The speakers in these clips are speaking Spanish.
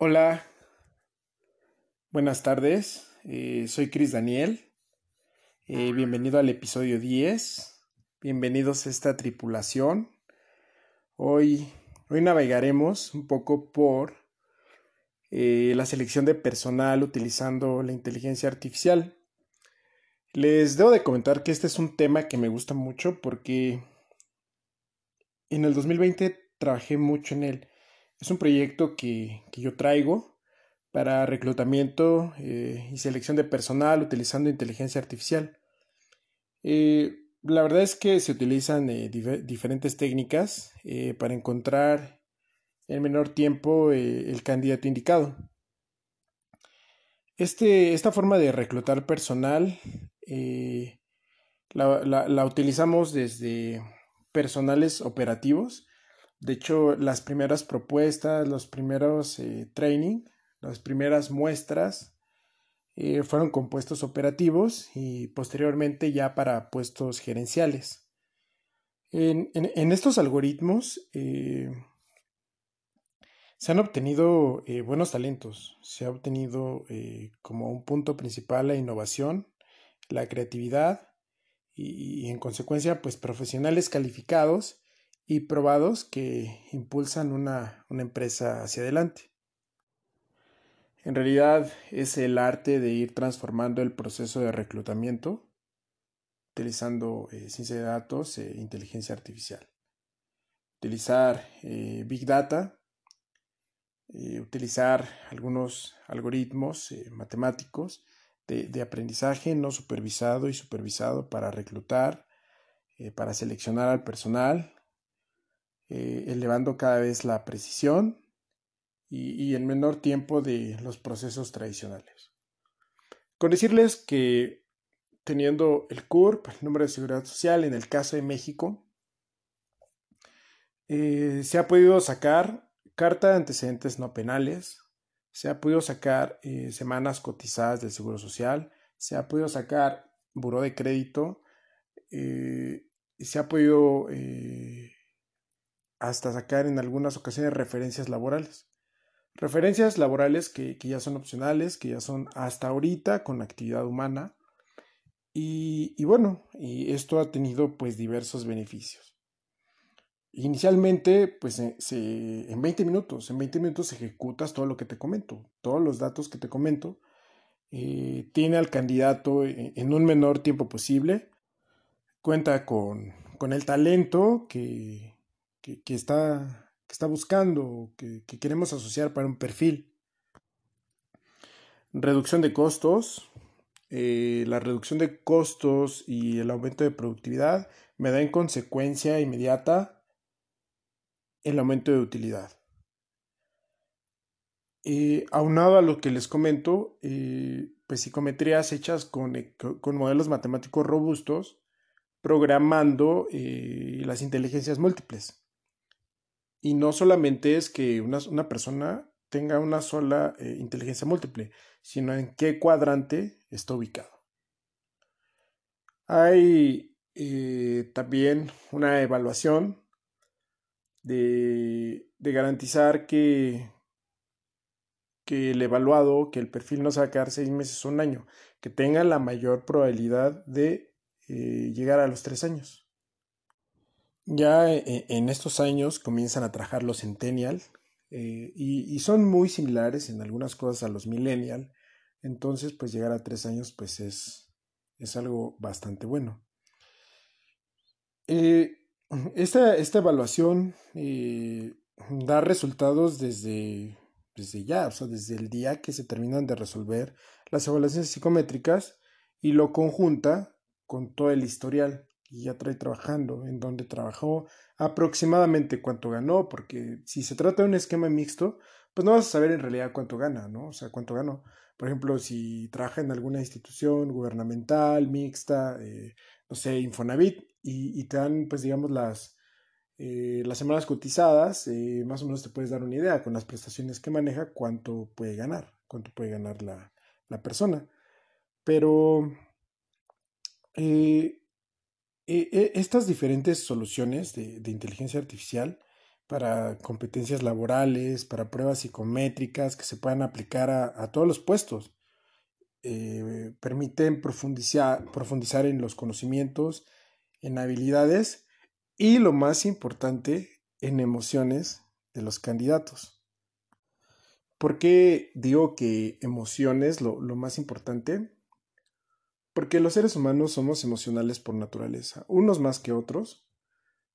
Hola, buenas tardes. Eh, soy Cris Daniel. Eh, bienvenido al episodio 10. Bienvenidos a esta tripulación. Hoy, hoy navegaremos un poco por eh, la selección de personal utilizando la inteligencia artificial. Les debo de comentar que este es un tema que me gusta mucho porque en el 2020 trabajé mucho en él. Es un proyecto que, yo traigo para reclutamiento eh, y selección de personal utilizando inteligencia artificial. Eh, la verdad es que se utilizan eh, diferentes técnicas para encontrar en menor tiempo el candidato indicado. Este, esta forma de reclutar personal la utilizamos desde personales operativos de hecho, las primeras propuestas, los primeros eh, training, las primeras muestras eh, fueron con puestos operativos y posteriormente ya para puestos gerenciales. En, estos algoritmos eh, se han obtenido buenos talentos, se ha obtenido como un punto principal la innovación, la creatividad y, y en consecuencia pues profesionales calificados y probados que impulsan una, empresa hacia adelante. En realidad es el arte de ir transformando el proceso de reclutamiento utilizando eh, ciencia de datos e inteligencia artificial. Utilizar eh, Big Data, utilizar algunos algoritmos matemáticos de, aprendizaje no supervisado y supervisado para reclutar, para seleccionar al personal, eh, elevando cada vez la precisión y, el menor tiempo de los procesos tradicionales. Con decirles que teniendo el CURP, el número de seguridad social, en el caso de México, eh, se ha podido sacar carta de antecedentes no penales, se ha podido sacar eh, semanas cotizadas del Seguro Social, se ha podido sacar buró de crédito, se ha podido hasta sacar en algunas ocasiones referencias laborales. Referencias laborales que, ya son opcionales, que ya son hasta ahorita con actividad humana. Y, bueno, y esto ha tenido pues diversos beneficios. Inicialmente, pues en 20 minutos, en 20 minutos ejecutas todo lo que te comento, todos los datos que te comento. Eh, tiene al candidato en, un menor tiempo posible, cuenta con, con el talento que, que, está, que está buscando, que, que queremos asociar para un perfil. Reducción de costos. Eh, la reducción de costos y el aumento de productividad me da en consecuencia inmediata el aumento de utilidad. Eh, aunado a lo que les comento, eh, pues psicometrías hechas con, con, modelos matemáticos robustos, programando las inteligencias múltiples. Y no solamente es que una, persona tenga una sola eh, inteligencia múltiple, sino en qué cuadrante está ubicado. Hay eh, también una evaluación de, garantizar que, que el evaluado, que el perfil no se quedar seis meses o un año, que tenga la mayor probabilidad de eh, llegar a los tres años. Ya eh, en estos años comienzan a trabajar los Centennial eh, y, son muy similares en algunas cosas a los Millennial. Entonces, pues llegar a tres años, pues es, es algo bastante bueno. Eh, esta, esta, evaluación da resultados desde, desde ya, o sea, desde el día que se terminan de resolver las evaluaciones psicométricas y lo conjunta con todo el historial y ya trae trabajando, en donde trabajó, aproximadamente cuánto ganó, porque si se trata de un esquema mixto, pues no vas a saber en realidad cuánto gana, ¿no? O sea, cuánto ganó. Por ejemplo, si trabaja en alguna institución gubernamental, mixta, eh, no sé, Infonavit, y, y, te dan, pues digamos, las, eh, las semanas cotizadas, eh, más o menos te puedes dar una idea con las prestaciones que maneja, cuánto puede ganar, cuánto puede ganar la, la persona. Pero eh, e, e, estas diferentes soluciones de, inteligencia artificial para competencias laborales, para pruebas psicométricas que se puedan aplicar a, todos los puestos. Eh, permiten profundizar, profundizar en los conocimientos, en habilidades y lo más importante, en emociones de los candidatos. ¿Por qué digo que emociones lo más importante? Porque los seres humanos somos emocionales por naturaleza, unos más que otros,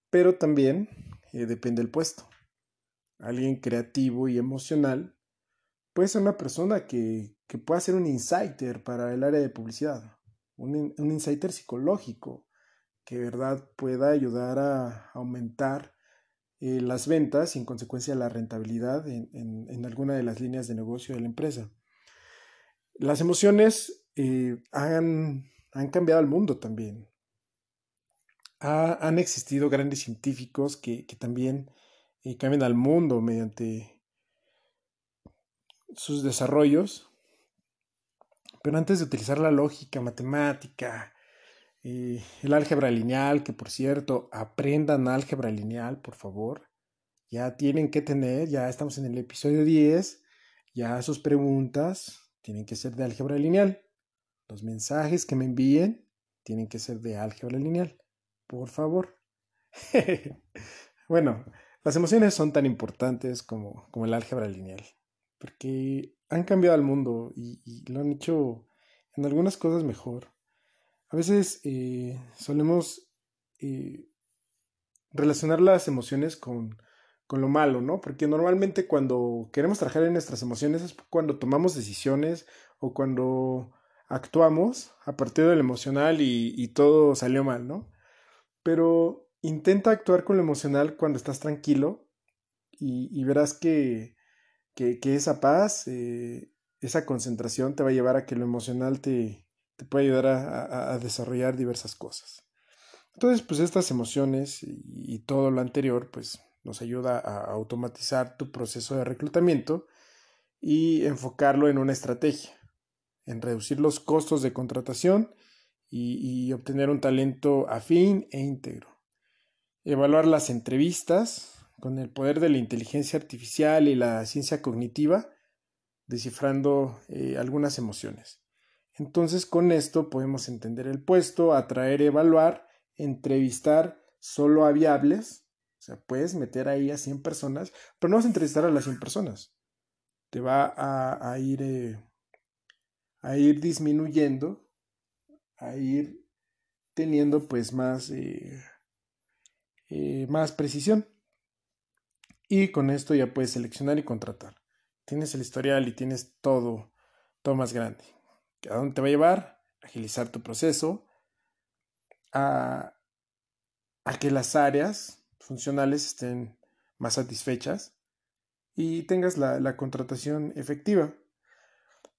pero también eh, depende del puesto. Alguien creativo y emocional puede ser una persona que, que pueda ser un insider para el área de publicidad, un, un insider psicológico que verdad pueda ayudar a aumentar eh, las ventas y en consecuencia la rentabilidad en, en, alguna de las líneas de negocio de la empresa. Las emociones han, han cambiado el mundo también han existido grandes científicos que, también eh, cambian al mundo mediante sus desarrollos. Pero antes de utilizar la lógica matemática, eh, el álgebra lineal, que por cierto, aprendan álgebra lineal, por favor. Ya tienen que tener, ya estamos en el episodio 10, ya sus preguntas tienen que ser de álgebra lineal. Los mensajes que me envíen tienen que ser de álgebra lineal por favor. bueno, las emociones son tan importantes como, como el álgebra lineal, porque han cambiado el mundo y, lo han hecho en algunas cosas mejor. A veces eh, solemos eh, relacionar las emociones con, con lo malo, ¿no? Porque normalmente cuando queremos trabajar en nuestras emociones es cuando tomamos decisiones o cuando actuamos a partir del emocional y, todo salió mal, ¿no? pero intenta actuar con lo emocional cuando estás tranquilo y, verás que, que, esa paz, eh, esa concentración te va a llevar a que lo emocional te, te puede ayudar a, desarrollar diversas cosas. Entonces, pues estas emociones y, y, todo lo anterior, pues nos ayuda a automatizar tu proceso de reclutamiento y enfocarlo en una estrategia, en reducir los costos de contratación y, obtener un talento afín e íntegro. Evaluar las entrevistas con el poder de la inteligencia artificial y la ciencia cognitiva, descifrando eh, algunas emociones. Entonces con esto podemos entender el puesto, atraer, evaluar, entrevistar solo a viables. O sea, puedes meter ahí a 100 personas, pero no vas a entrevistar a las 100 personas. Te va a, ir, eh, a ir disminuyendo a ir teniendo pues más, eh, eh, más precisión. Y con esto ya puedes seleccionar y contratar. Tienes el historial y tienes todo, todo más grande. ¿A dónde te va a llevar? Agilizar tu proceso, a, a que las áreas funcionales estén más satisfechas y tengas la, la contratación efectiva.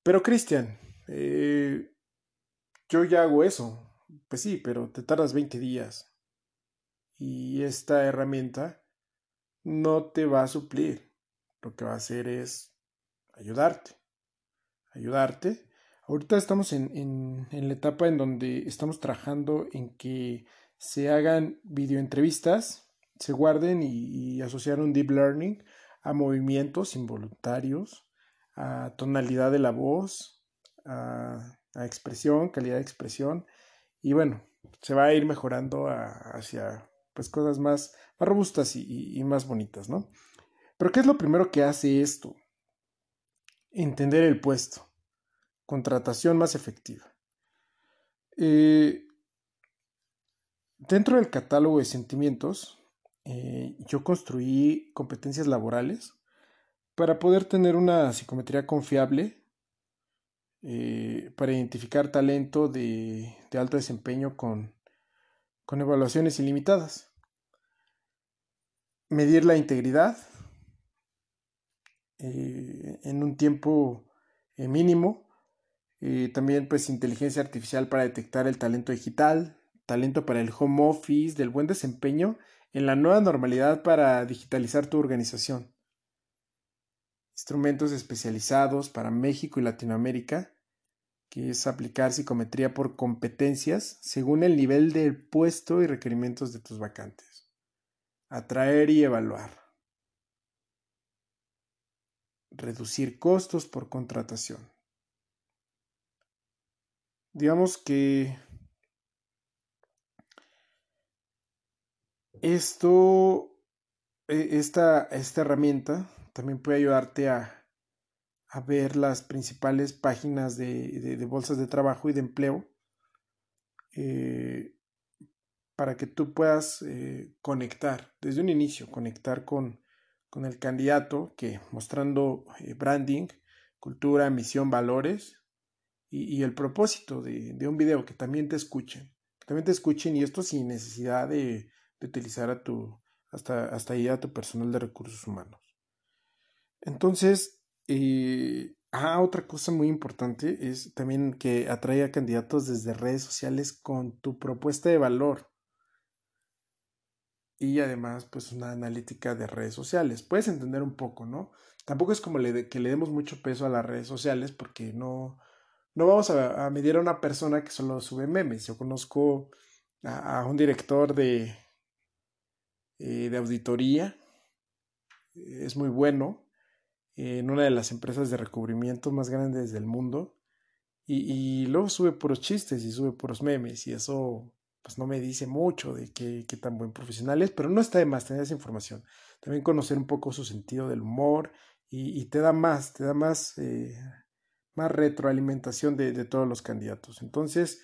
Pero Cristian, eh, yo ya hago eso. Pues sí, pero te tardas 20 días. Y esta herramienta no te va a suplir. Lo que va a hacer es ayudarte. Ayudarte. Ahorita estamos en, en, la etapa en donde estamos trabajando en que se hagan videoentrevistas, se guarden y, y asociar un deep learning a movimientos involuntarios, a tonalidad de la voz, a expresión, calidad de expresión y bueno, se va a ir mejorando hacia pues cosas más, más robustas y, más bonitas, ¿no? Pero ¿qué es lo primero que hace esto? Entender el puesto, contratación más efectiva. Eh, dentro del catálogo de sentimientos, eh, yo construí competencias laborales para poder tener una psicometría confiable eh, para identificar talento de, alto desempeño con, evaluaciones ilimitadas. Medir la integridad eh, en un tiempo eh, mínimo. también pues inteligencia artificial para detectar el talento digital, talento para el home office, del buen desempeño en la nueva normalidad para digitalizar tu organización. Instrumentos especializados para México y Latinoamérica que es aplicar psicometría por competencias según el nivel del puesto y requerimientos de tus vacantes. Atraer y evaluar. reducir costos por contratación. Digamos que esto, e, esta, esta herramienta también puede ayudarte a, a ver las principales páginas de, de, bolsas de trabajo y de empleo eh, para que tú puedas eh, conectar desde un inicio, conectar con, con el candidato que mostrando eh, branding, cultura, misión, valores y, y el propósito de, de, un video, que también te escuchen, que también te escuchen y esto sin necesidad de, de utilizar a tu, hasta, hasta ahí a tu personal de recursos humanos. Entonces, eh, ah, otra cosa muy importante es también que atrae a candidatos desde redes sociales con tu propuesta de valor. Y además, pues una analítica de redes sociales. Puedes entender un poco, ¿no? Tampoco es como que le demos mucho peso a las redes sociales porque no, no vamos a, medir a una persona que solo sube memes. Yo conozco a, un director de, eh, de auditoría. Es muy bueno en una de las empresas de recubrimiento más grandes del mundo. Y, y luego sube puros chistes y sube puros memes y eso pues no me dice mucho de qué, qué tan buen profesional es, pero no está de más tener esa información. También conocer un poco su sentido del humor y, y te da más, te da más, eh, más retroalimentación de, de, todos los candidatos. Entonces,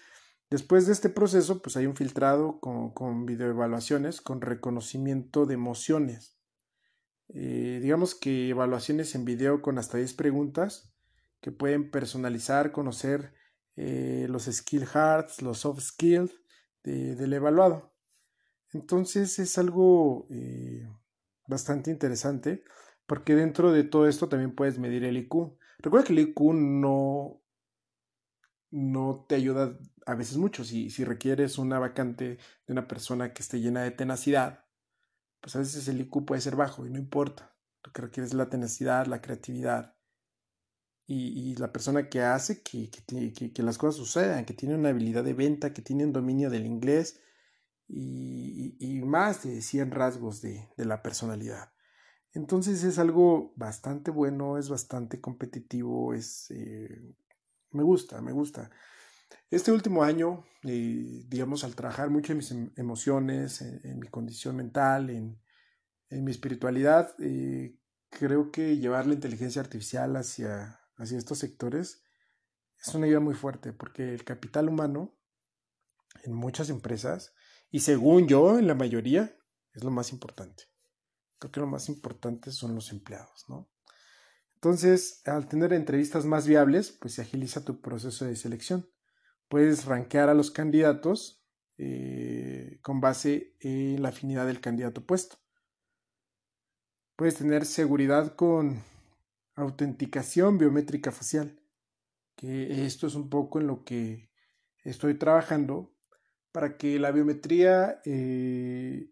después de este proceso, pues hay un filtrado con, con videoevaluaciones, con reconocimiento de emociones. Eh, digamos que evaluaciones en video con hasta 10 preguntas que pueden personalizar, conocer eh, los skill hards, los soft skills del evaluado. Entonces es algo eh, bastante interesante porque dentro de todo esto también puedes medir el IQ. Recuerda que el IQ no, no te ayuda a veces mucho. Si, si requieres una vacante de una persona que esté llena de tenacidad, pues a veces el IQ puede ser bajo y no importa. Lo que requiere es la tenacidad, la creatividad y, y la persona que hace que, que, las cosas sucedan, que tiene una habilidad de venta, que tiene un dominio del inglés y, y más de 100 rasgos de, de la personalidad. Entonces es algo bastante bueno, es bastante competitivo, es... Eh, me gusta, me gusta. Este último año, eh, digamos, al trabajar mucho en mis em, emociones, en, mi condición mental, en, en mi espiritualidad, eh, creo que llevar la inteligencia artificial hacia, hacia estos sectores es una idea muy fuerte, porque el capital humano en muchas empresas, y según yo, en la mayoría, es lo más importante. Creo que lo más importante son los empleados, ¿no? Entonces, al tener entrevistas más viables, pues se agiliza tu proceso de selección puedes rankear a los candidatos eh, con base en la afinidad del candidato puesto. Puedes tener seguridad con autenticación biométrica facial, que esto es un poco en lo que estoy trabajando para que la biometría eh,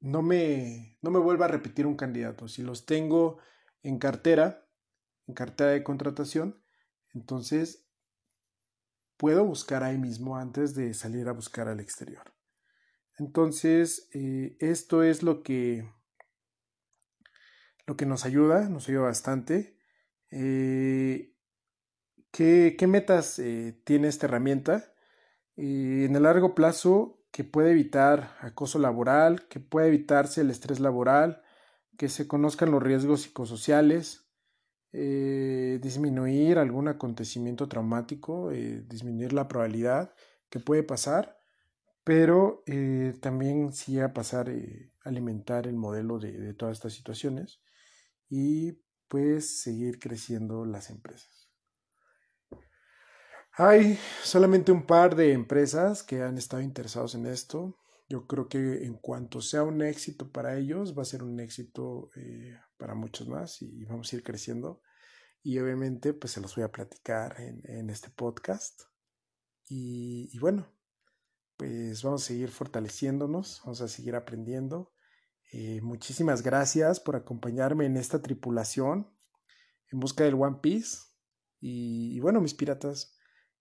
no, me, no me vuelva a repetir un candidato. Si los tengo en cartera, en cartera de contratación, entonces puedo buscar ahí mismo antes de salir a buscar al exterior. Entonces, eh, esto es lo que, lo que nos ayuda, nos ayuda bastante. Eh, ¿qué, ¿qué, metas eh, tiene esta herramienta? en el largo plazo, que puede evitar acoso laboral, que puede evitarse el estrés laboral, que se conozcan los riesgos psicosociales, eh, disminuir algún acontecimiento traumático, eh, disminuir la probabilidad que puede pasar, pero eh, también sí a pasar, alimentar el modelo de, todas estas situaciones y pues seguir creciendo las empresas. Hay solamente un par de empresas que han estado interesados en esto. Yo creo que en cuanto sea un éxito para ellos, va a ser un éxito para muchos más y vamos a ir creciendo. Y obviamente, pues se los voy a platicar en, en este podcast. Y, bueno, pues vamos a seguir fortaleciéndonos, vamos a seguir aprendiendo. Eh, muchísimas gracias por acompañarme en esta tripulación en busca del One Piece. Y, y bueno, mis piratas,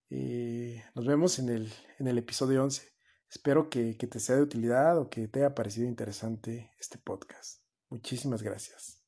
eh, nos vemos en el, en el episodio 11. Espero que, que te sea de utilidad o que te haya parecido interesante este podcast. Muchísimas gracias.